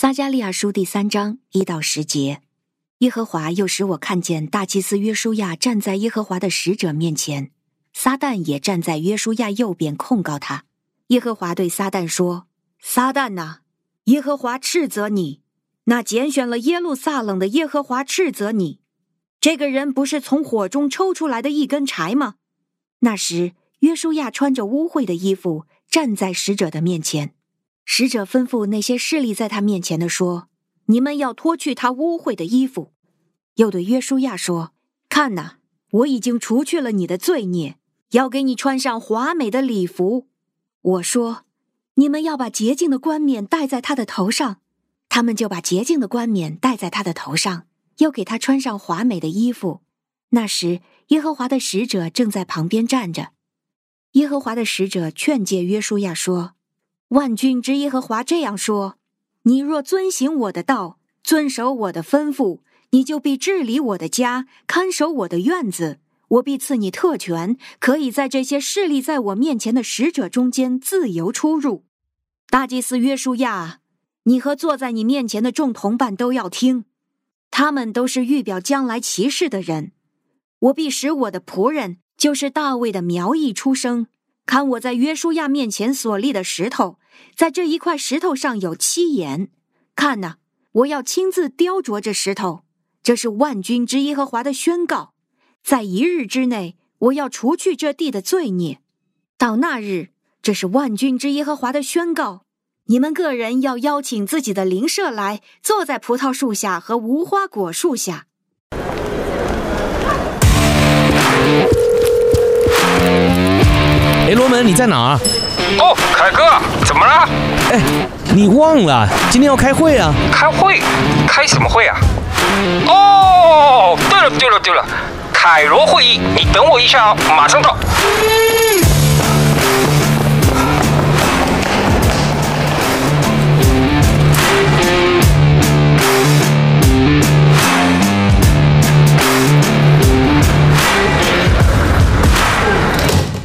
撒迦利亚书第三章一到十节，耶和华又使我看见大祭司约书亚站在耶和华的使者面前，撒旦也站在约书亚右边控告他。耶和华对撒旦说：“撒旦呐，耶和华斥责你，那拣选了耶路撒冷的耶和华斥责你，这个人不是从火中抽出来的一根柴吗？”那时，约书亚穿着污秽的衣服站在使者的面前。使者吩咐那些侍立在他面前的说：“你们要脱去他污秽的衣服。”又对约书亚说：“看哪，我已经除去了你的罪孽，要给你穿上华美的礼服。”我说：“你们要把洁净的冠冕戴在他的头上。”他们就把洁净的冠冕戴在他的头上，又给他穿上华美的衣服。那时，耶和华的使者正在旁边站着。耶和华的使者劝诫约书亚说。万军之耶和华这样说：“你若遵行我的道，遵守我的吩咐，你就必治理我的家，看守我的院子。我必赐你特权，可以在这些侍立在我面前的使者中间自由出入。大祭司约书亚，你和坐在你面前的众同伴都要听，他们都是预表将来骑士的人。我必使我的仆人，就是大卫的苗裔出生。看我在约书亚面前所立的石头。”在这一块石头上有七眼，看哪，我要亲自雕琢这石头。这是万军之耶和华的宣告，在一日之内，我要除去这地的罪孽。到那日，这是万军之耶和华的宣告。你们个人要邀请自己的邻舍来，坐在葡萄树下和无花果树下。哎，罗门，你在哪儿？哦，凯哥，怎么了？哎，你忘了今天要开会啊？开会？开什么会啊？哦，对了对了对了，凯罗会议，你等我一下啊，马上到。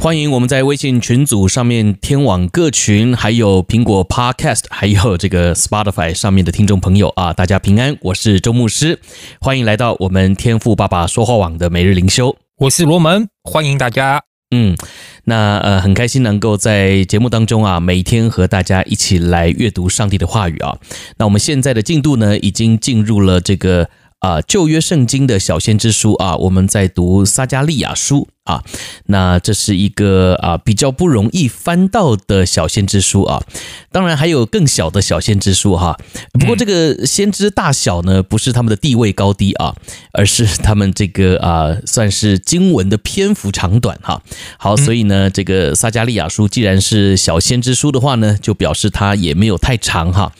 欢迎我们在微信群组上面天网各群，还有苹果 Podcast，还有这个 Spotify 上面的听众朋友啊，大家平安，我是周牧师，欢迎来到我们天赋爸爸说话网的每日灵修，我是罗门，欢迎大家。嗯，那呃很开心能够在节目当中啊，每天和大家一起来阅读上帝的话语啊。那我们现在的进度呢，已经进入了这个啊旧约圣经的小先知书啊，我们在读撒加利亚书。啊，那这是一个啊比较不容易翻到的小先知书啊，当然还有更小的小先知书哈。不过这个先知大小呢，不是他们的地位高低啊，而是他们这个啊算是经文的篇幅长短哈。好，所以呢，这个撒加利亚书既然是小先知书的话呢，就表示它也没有太长哈。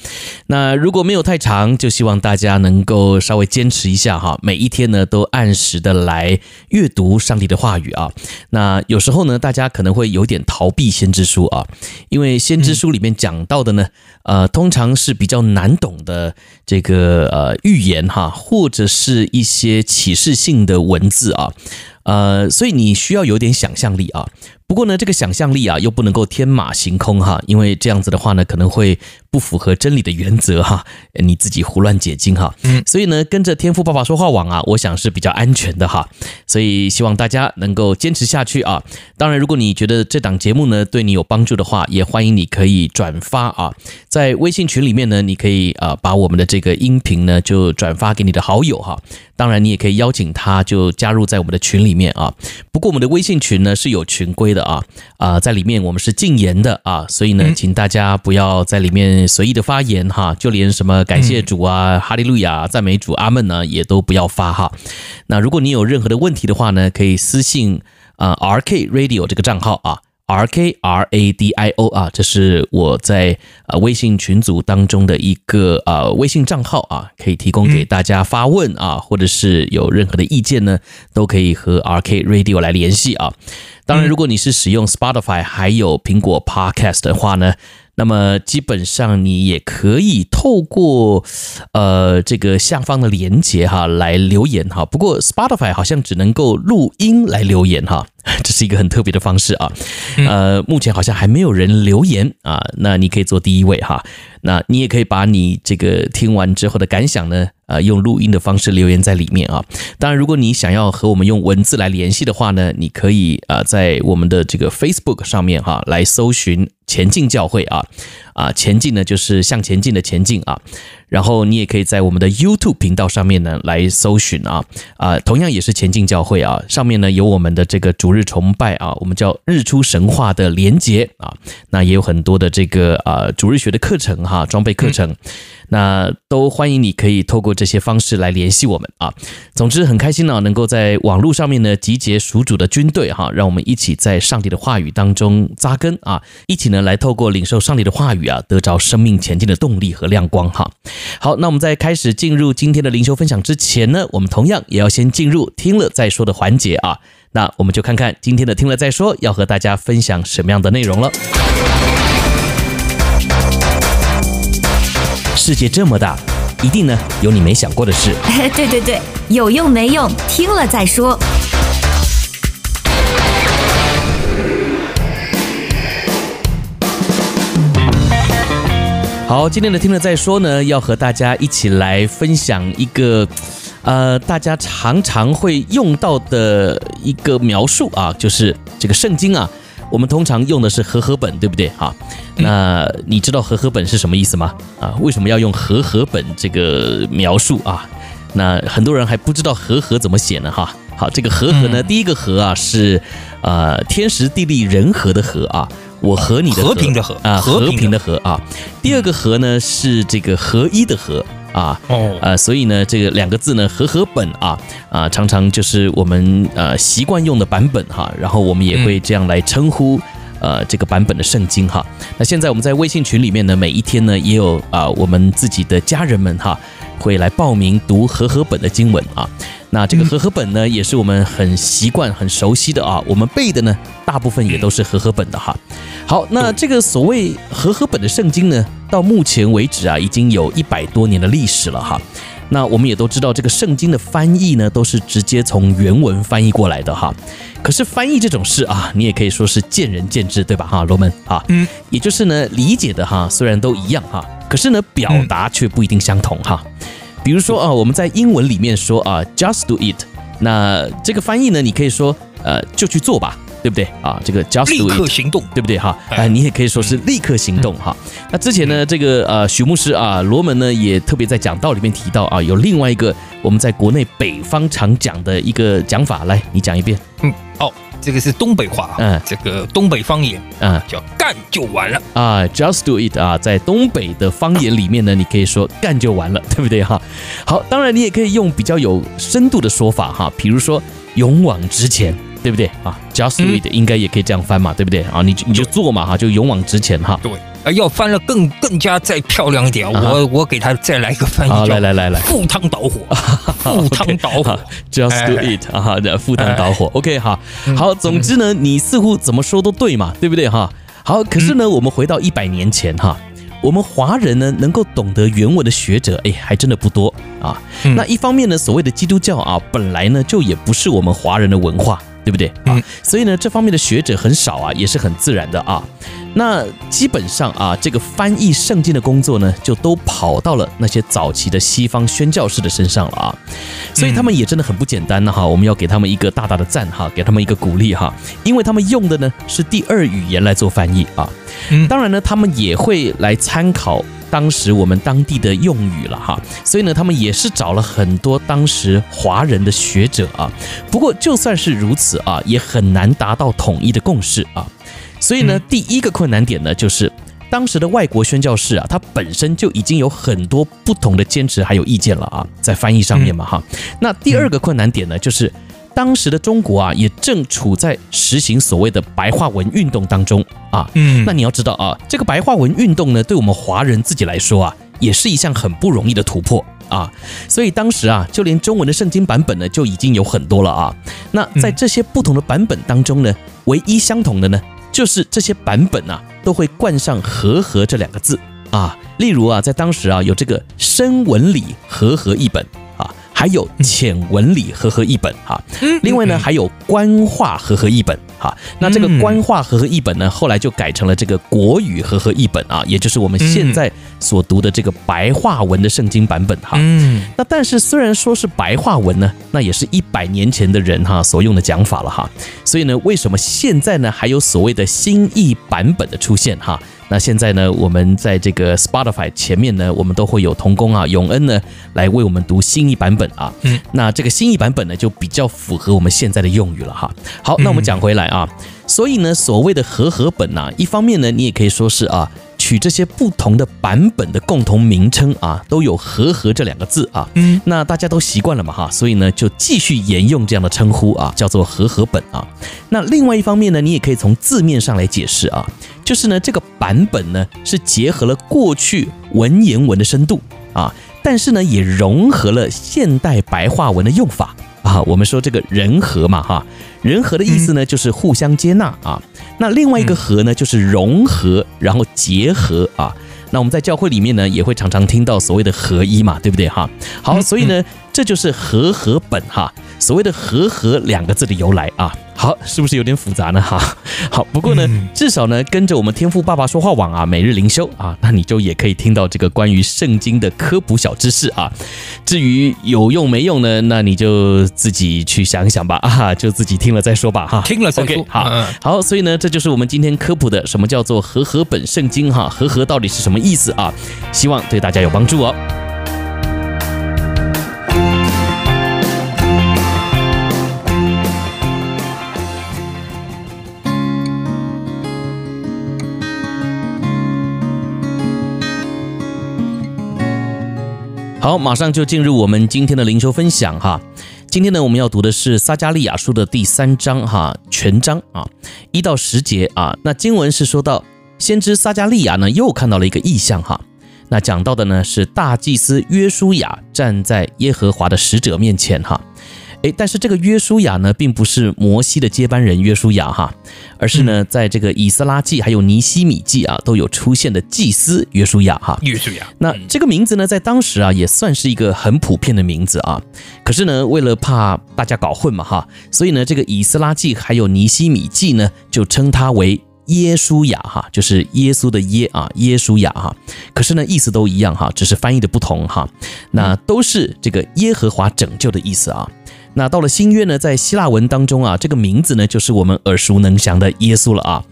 那如果没有太长，就希望大家能够稍微坚持一下哈，每一天呢都按时的来阅读上帝的话语。啊，那有时候呢，大家可能会有点逃避先知书啊，因为先知书里面讲到的呢，呃，通常是比较难懂的这个呃预言哈，或者是一些启示性的文字啊，呃，所以你需要有点想象力啊。不过呢，这个想象力啊，又不能够天马行空哈，因为这样子的话呢，可能会不符合真理的原则哈，你自己胡乱解经哈。嗯，所以呢，跟着天赋爸爸说话网啊，我想是比较安全的哈。所以希望大家能够坚持下去啊。当然，如果你觉得这档节目呢对你有帮助的话，也欢迎你可以转发啊，在微信群里面呢，你可以啊把我们的这个音频呢就转发给你的好友哈。当然，你也可以邀请他就加入在我们的群里面啊。不过我们的微信群呢是有群规的。的啊啊，在里面我们是禁言的啊，所以呢，请大家不要在里面随意的发言哈，就连什么感谢主啊、哈利路亚、赞美主、阿门呢，也都不要发哈。那如果你有任何的问题的话呢，可以私信啊 RK Radio 这个账号啊，RK R A D I O 啊，这是我在呃微信群组当中的一个呃微信账号啊，可以提供给大家发问啊，或者是有任何的意见呢，都可以和 RK Radio 来联系啊。当然，如果你是使用 Spotify 还有苹果 Podcast 的话呢，那么基本上你也可以透过呃这个下方的连接哈来留言哈。不过 Spotify 好像只能够录音来留言哈，这是一个很特别的方式啊。呃，目前好像还没有人留言啊，那你可以做第一位哈。那你也可以把你这个听完之后的感想呢，呃，用录音的方式留言在里面啊。当然，如果你想要和我们用文字来联系的话呢，你可以呃在我们的这个 Facebook 上面哈来搜寻前进教会啊啊，前进呢就是向前进的前进啊。然后你也可以在我们的 YouTube 频道上面呢来搜寻啊啊，同样也是前进教会啊，上面呢有我们的这个主日崇拜啊，我们叫日出神话的连结啊，那也有很多的这个啊主日学的课程哈，装备课程。那都欢迎你可以透过这些方式来联系我们啊。总之很开心呢，能够在网络上面呢集结属主的军队哈，让我们一起在上帝的话语当中扎根啊，一起呢来透过领受上帝的话语啊，得着生命前进的动力和亮光哈。好，那我们在开始进入今天的灵修分享之前呢，我们同样也要先进入听了再说的环节啊。那我们就看看今天的听了再说要和大家分享什么样的内容了。世界这么大，一定呢有你没想过的事。对对对，有用没用，听了再说。好，今天的听了再说呢，要和大家一起来分享一个，呃，大家常常会用到的一个描述啊，就是这个圣经啊。我们通常用的是和合本，对不对？哈，那你知道和合本是什么意思吗？啊，为什么要用和合本这个描述啊？那很多人还不知道和合怎么写呢？哈，好，这个和合呢，第一个和啊是呃天时地利人和的和啊，我和你的和，和平的和啊，和平的和啊。第二个和呢是这个合一的和。啊，哦，呃，所以呢，这个两个字呢，和合本啊，啊，常常就是我们呃习惯用的版本哈，然后我们也会这样来称呼呃这个版本的圣经哈。那现在我们在微信群里面呢，每一天呢也有啊我们自己的家人们哈会来报名读和合本的经文啊。那这个和合本呢，也是我们很习惯、很熟悉的啊，我们背的呢，大部分也都是和合本的哈。好，那这个所谓和合本的圣经呢，到目前为止啊，已经有一百多年的历史了哈。那我们也都知道，这个圣经的翻译呢，都是直接从原文翻译过来的哈。可是翻译这种事啊，你也可以说是见仁见智，对吧？哈，罗门啊，嗯，也就是呢，理解的哈，虽然都一样哈，可是呢，表达却不一定相同哈。比如说啊，我们在英文里面说啊，just do it，那这个翻译呢，你可以说呃，就去做吧。对不对啊？这个 just do it，立刻行动，对不对哈？哎，你也可以说是立刻行动哈。那之前呢，这个呃许牧师啊，罗门呢也特别在讲道里面提到啊，有另外一个我们在国内北方常讲的一个讲法，来，你讲一遍。嗯，哦，这个是东北话，嗯，这个东北方言，嗯，叫干就完了啊，just do it 啊，在东北的方言里面呢，你可以说干就完了，对不对哈？好，当然你也可以用比较有深度的说法哈，比如说勇往直前。对不对啊？Just do it，应该也可以这样翻嘛，对不对啊？你你就做嘛哈，就勇往直前哈。对，啊，要翻了更更加再漂亮一点，我我给他再来一个翻译，来来来来，赴汤蹈火，赴汤蹈火，Just do it 啊，赴汤蹈火，OK 哈。好，总之呢，你似乎怎么说都对嘛，对不对哈？好，可是呢，我们回到一百年前哈，我们华人呢能够懂得原文的学者，哎，还真的不多啊。那一方面呢，所谓的基督教啊，本来呢就也不是我们华人的文化。对不对啊？所以呢，这方面的学者很少啊，也是很自然的啊。那基本上啊，这个翻译圣经的工作呢，就都跑到了那些早期的西方宣教士的身上了啊。所以他们也真的很不简单呢哈，我们要给他们一个大大的赞哈，给他们一个鼓励哈，因为他们用的呢是第二语言来做翻译啊。当然呢，他们也会来参考。当时我们当地的用语了哈，所以呢，他们也是找了很多当时华人的学者啊。不过就算是如此啊，也很难达到统一的共识啊。所以呢，第一个困难点呢，就是当时的外国宣教士啊，他本身就已经有很多不同的坚持还有意见了啊，在翻译上面嘛哈。那第二个困难点呢，就是。当时的中国啊，也正处在实行所谓的白话文运动当中啊。嗯，那你要知道啊，这个白话文运动呢，对我们华人自己来说啊，也是一项很不容易的突破啊。所以当时啊，就连中文的圣经版本呢，就已经有很多了啊。那在这些不同的版本当中呢，唯一相同的呢，就是这些版本啊，都会冠上“和合”这两个字啊。例如啊，在当时啊，有这个深文理和合一本啊。还有浅文理和合一本啊。另外呢，还有官话和合一本哈。那这个官话和合译本呢，后来就改成了这个国语和合译本啊，也就是我们现在所读的这个白话文的圣经版本哈。嗯。那但是虽然说是白话文呢，那也是一百年前的人哈所用的讲法了哈。所以呢，为什么现在呢还有所谓的新译版本的出现哈？那现在呢，我们在这个 Spotify 前面呢，我们都会有童工啊永恩呢来为我们读新译版本啊。嗯，那这个新译版本呢就比较符合我们现在的用语了哈。好，那我们讲回来啊，所以呢，所谓的和合本呐，一方面呢，你也可以说是啊。取这些不同的版本的共同名称啊，都有“和合”这两个字啊。嗯，那大家都习惯了嘛哈，所以呢就继续沿用这样的称呼啊，叫做和合本啊。那另外一方面呢，你也可以从字面上来解释啊，就是呢这个版本呢是结合了过去文言文的深度啊，但是呢也融合了现代白话文的用法啊。我们说这个人和嘛哈，人和的意思呢就是互相接纳啊。那另外一个和呢，就是融合，然后结合啊。那我们在教会里面呢，也会常常听到所谓的合一嘛，对不对哈？好，所以呢，这就是和合本哈。所谓的和合两个字的由来啊。好，是不是有点复杂呢？哈，好，不过呢，至少呢，跟着我们天赋爸爸说话网啊，每日灵修啊，那你就也可以听到这个关于圣经的科普小知识啊。至于有用没用呢，那你就自己去想想吧 啊，就自己听了再说吧哈。听了再说。好，好，所以呢，这就是我们今天科普的什么叫做和合本圣经哈，和合到底是什么意思啊？希望对大家有帮助哦。好，马上就进入我们今天的灵修分享哈。今天呢，我们要读的是撒加利亚书的第三章哈，全章啊，一到十节啊。那经文是说到，先知撒加利亚呢又看到了一个异象哈。那讲到的呢是大祭司约书亚站在耶和华的使者面前哈。诶，但是这个约书亚呢，并不是摩西的接班人约书亚哈，而是呢，在这个以斯拉记还有尼希米记啊，都有出现的祭司约书亚哈。约书亚，那这个名字呢，在当时啊，也算是一个很普遍的名字啊。可是呢，为了怕大家搞混嘛哈，所以呢，这个以斯拉记还有尼希米记呢，就称他为耶书亚哈，就是耶稣的耶啊，耶书亚哈。可是呢，意思都一样哈，只是翻译的不同哈。那都是这个耶和华拯救的意思啊。那到了新约呢，在希腊文当中啊，这个名字呢就是我们耳熟能详的耶稣了啊。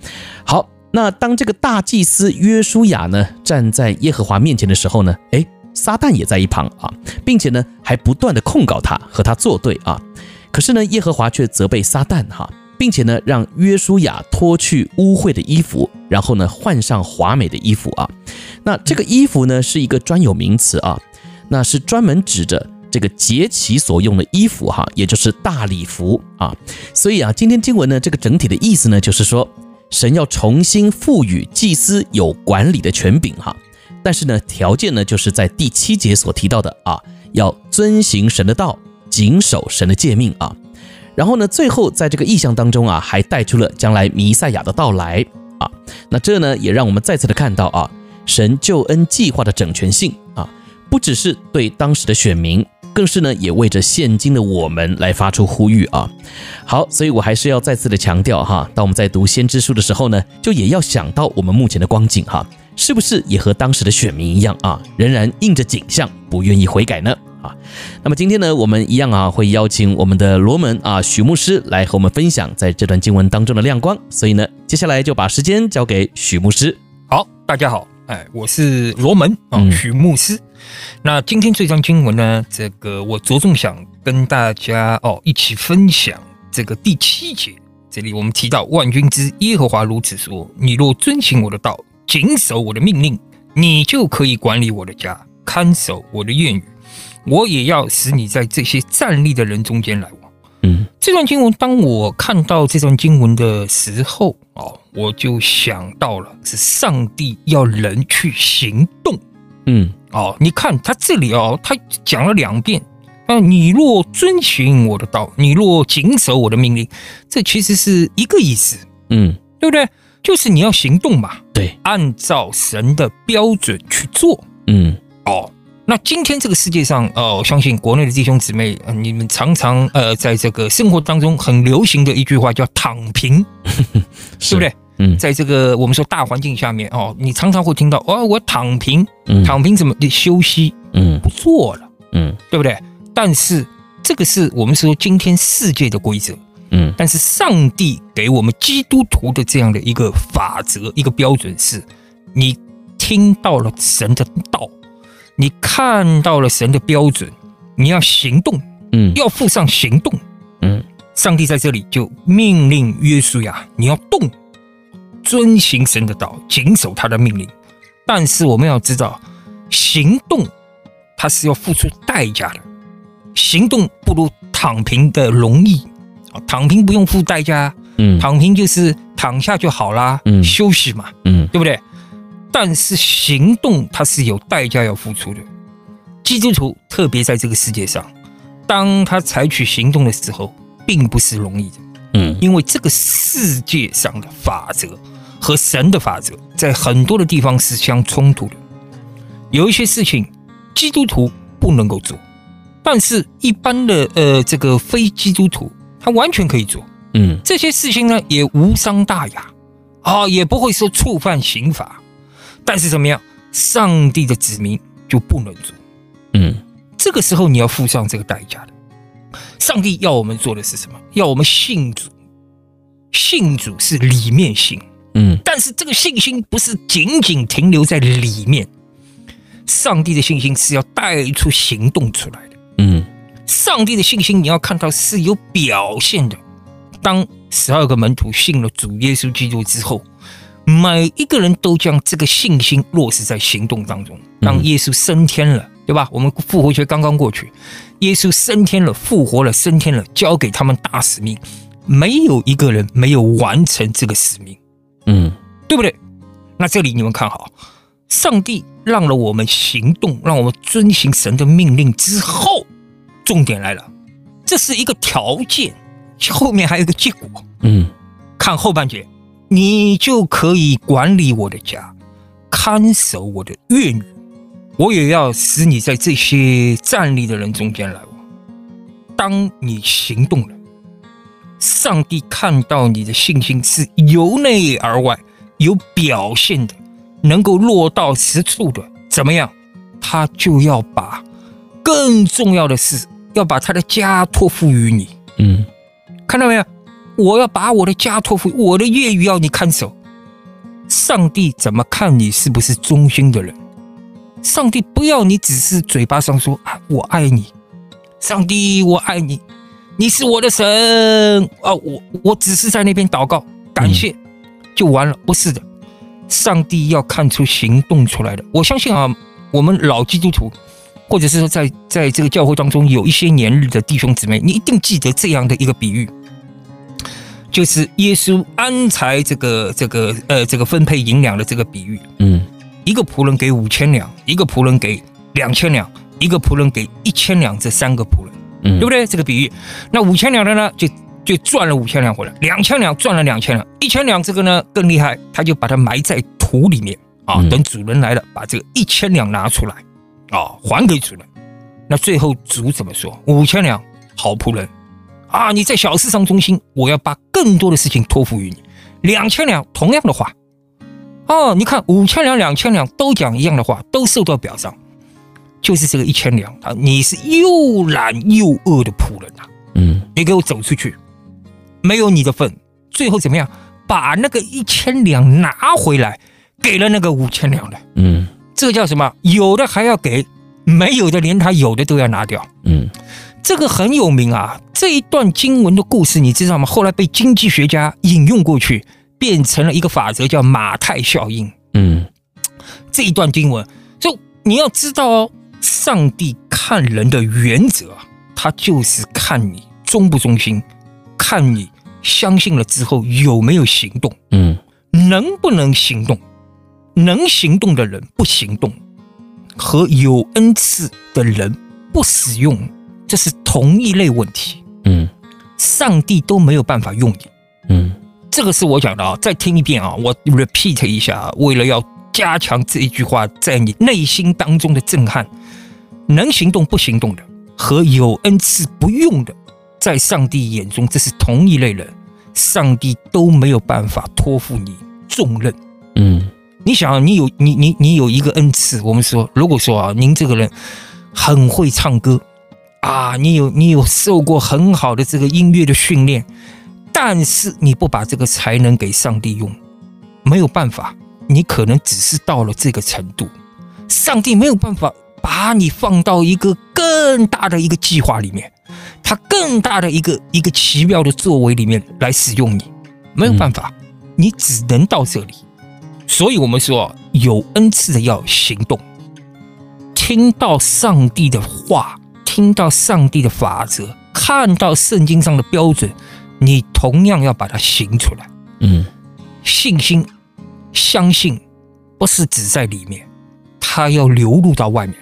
好，那当这个大祭司约书亚呢站在耶和华面前的时候呢，诶，撒旦也在一旁啊，并且呢还不断的控告他和他作对啊。可是呢，耶和华却责备撒旦哈，并且呢让约书亚脱去污秽的衣服，然后呢换上华美的衣服啊。那这个衣服呢是一个专有名词啊，那是专门指着。这个节期所用的衣服哈，也就是大礼服啊，所以啊，今天经文呢，这个整体的意思呢，就是说，神要重新赋予祭司有管理的权柄哈，但是呢，条件呢，就是在第七节所提到的啊，要遵行神的道，谨守神的诫命啊，然后呢，最后在这个意象当中啊，还带出了将来弥赛亚的到来啊，那这呢，也让我们再次的看到啊，神救恩计划的整全性啊，不只是对当时的选民。更是呢，也为着现今的我们来发出呼吁啊！好，所以我还是要再次的强调哈，当我们在读先知书的时候呢，就也要想到我们目前的光景哈，是不是也和当时的选民一样啊，仍然应着景象，不愿意悔改呢？啊，那么今天呢，我们一样啊，会邀请我们的罗门啊许牧师来和我们分享在这段经文当中的亮光，所以呢，接下来就把时间交给许牧师。好，大家好。哎，我是罗门啊，许牧师。那今天这章经文呢，这个我着重想跟大家哦一起分享这个第七节。这里我们提到万军之耶和华如此说：你若遵行我的道，谨守我的命令，你就可以管理我的家，看守我的院宇。我也要使你在这些站立的人中间来往。嗯，这段经文，当我看到这段经文的时候，哦，我就想到了是上帝要人去行动。嗯，哦，你看他这里哦，他讲了两遍那，你若遵循我的道，你若谨守我的命令，这其实是一个意思。嗯，对不对？就是你要行动嘛。对，按照神的标准去做。嗯，哦，那今天这个世界上，哦，我相信国内的弟兄姊妹，呃，你们常常呃，在这个生活当中很流行的一句话叫“躺平”，是，对不对？嗯，在这个我们说大环境下面，哦，你常常会听到，哦，我躺平，躺平怎么的休息，嗯，不做了，嗯，对不对？但是这个是我们说今天世界的规则，嗯，但是上帝给我们基督徒的这样的一个法则，一个标准是，你听到了神的道。你看到了神的标准，你要行动，嗯，要付上行动，嗯，上帝在这里就命令约书亚，你要动，遵行神的道，谨守他的命令。但是我们要知道，行动它是要付出代价的，行动不如躺平的容易。啊，躺平不用付代价，嗯，躺平就是躺下就好啦，嗯，休息嘛，嗯，对不对？但是行动它是有代价要付出的，基督徒特别在这个世界上，当他采取行动的时候，并不是容易的，嗯，因为这个世界上的法则和神的法则在很多的地方是相冲突的，有一些事情基督徒不能够做，但是一般的呃这个非基督徒他完全可以做，嗯，这些事情呢也无伤大雅。啊，也不会说触犯刑法。但是怎么样，上帝的子民就不能做，嗯，这个时候你要付上这个代价的。上帝要我们做的是什么？要我们信主，信主是里面信，嗯，但是这个信心不是仅仅停留在里面，上帝的信心是要带出行动出来的，嗯，上帝的信心你要看到是有表现的。当十二个门徒信了主耶稣基督之后。每一个人都将这个信心落实在行动当中。当耶稣升天了，对吧？我们复活节刚刚过去，耶稣升天了，复活了，升天了，交给他们大使命，没有一个人没有完成这个使命，嗯，对不对？那这里你们看好，上帝让了我们行动，让我们遵行神的命令之后，重点来了，这是一个条件，后面还有一个结果，嗯，看后半节。你就可以管理我的家，看守我的院女，我也要使你在这些站立的人中间来往。当你行动了，上帝看到你的信心是由内而外有表现的，能够落到实处的，怎么样？他就要把更重要的是，要把他的家托付于你。嗯，看到没有？我要把我的家托付，我的业余要你看守。上帝怎么看你是不是忠心的人？上帝不要你只是嘴巴上说啊，我爱你，上帝我爱你，你是我的神。啊，我我只是在那边祷告感谢就完了，不是的，上帝要看出行动出来的。我相信啊，我们老基督徒，或者是说在在这个教会当中有一些年日的弟兄姊妹，你一定记得这样的一个比喻。就是耶稣安排这个这个呃这个分配银两的这个比喻，嗯，一个仆人给五千两，一个仆人给两千两，一个仆人给一千两，这三个仆人，嗯，对不对？这个比喻，那五千两的呢，就就赚了五千两回来；两千两赚了两千两，一千两这个呢更厉害，他就把它埋在土里面啊，等主人来了，把这个一千两拿出来啊，还给主人。那最后主怎么说？五千两，好仆人。啊！你在小事上忠心，我要把更多的事情托付于你。两千两，同样的话，哦，你看五千两、两千两都讲一样的话，都受到表彰，就是这个一千两啊！你是又懒又饿的仆人呐、啊！嗯，你给我走出去，没有你的份。最后怎么样？把那个一千两拿回来，给了那个五千两的。嗯，这叫什么？有的还要给，没有的连他有的都要拿掉。嗯。这个很有名啊！这一段经文的故事你知道吗？后来被经济学家引用过去，变成了一个法则，叫马太效应。嗯，这一段经文，就你要知道哦，上帝看人的原则啊，他就是看你忠不忠心，看你相信了之后有没有行动。嗯，能不能行动？能行动的人不行动，和有恩赐的人不使用。这是同一类问题，嗯，上帝都没有办法用你，嗯，这个是我讲的啊，再听一遍啊，我 repeat 一下，为了要加强这一句话在你内心当中的震撼。能行动不行动的和有恩赐不用的，在上帝眼中这是同一类人，上帝都没有办法托付你重任。嗯，你想，你有你你你有一个恩赐，我们说，如果说啊，您这个人很会唱歌啊，你有你有受过很好的这个音乐的训练，但是你不把这个才能给上帝用，没有办法，你可能只是到了这个程度，上帝没有办法把你放到一个更大的一个计划里面，他更大的一个一个奇妙的作为里面来使用你，没有办法，你只能到这里。所以，我们说有恩赐的要行动，听到上帝的话，听到上帝的法则，看到圣经上的标准，你同样要把它行出来。嗯，信心、相信，不是只在里面，它要流露到外面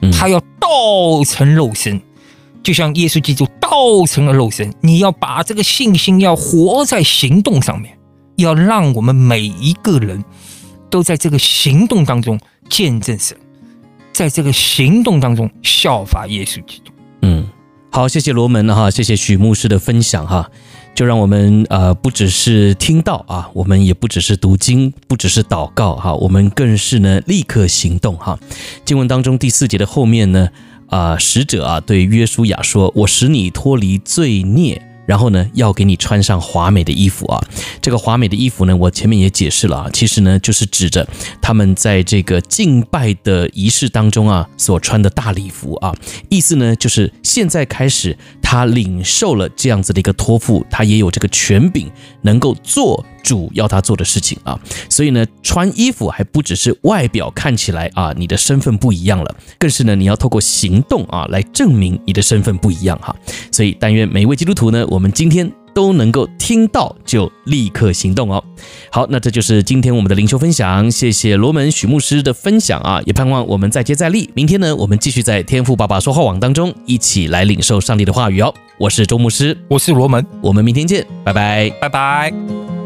来，它要道成肉身，就像耶稣基督道成了肉身。你要把这个信心要活在行动上面。要让我们每一个人都在这个行动当中见证神，在这个行动当中效法耶稣基督。嗯，好，谢谢罗门哈，谢谢许牧师的分享哈，就让我们呃不只是听到啊，我们也不只是读经，不只是祷告哈，我们更是呢立刻行动哈。经文当中第四节的后面呢啊，使者啊对约书亚说：“我使你脱离罪孽。”然后呢，要给你穿上华美的衣服啊！这个华美的衣服呢，我前面也解释了啊，其实呢，就是指着他们在这个敬拜的仪式当中啊所穿的大礼服啊，意思呢，就是现在开始他领受了这样子的一个托付，他也有这个权柄，能够做主要他做的事情啊。所以呢，穿衣服还不只是外表看起来啊，你的身份不一样了，更是呢，你要透过行动啊来证明你的身份不一样哈。所以，但愿每一位基督徒呢，我们今天都能够听到就立刻行动哦。好，那这就是今天我们的灵修分享，谢谢罗门许牧师的分享啊，也盼望我们再接再厉。明天呢，我们继续在天赋爸爸说话网当中一起来领受上帝的话语哦。我是周牧师，我是罗门，我们明天见，拜拜，拜拜。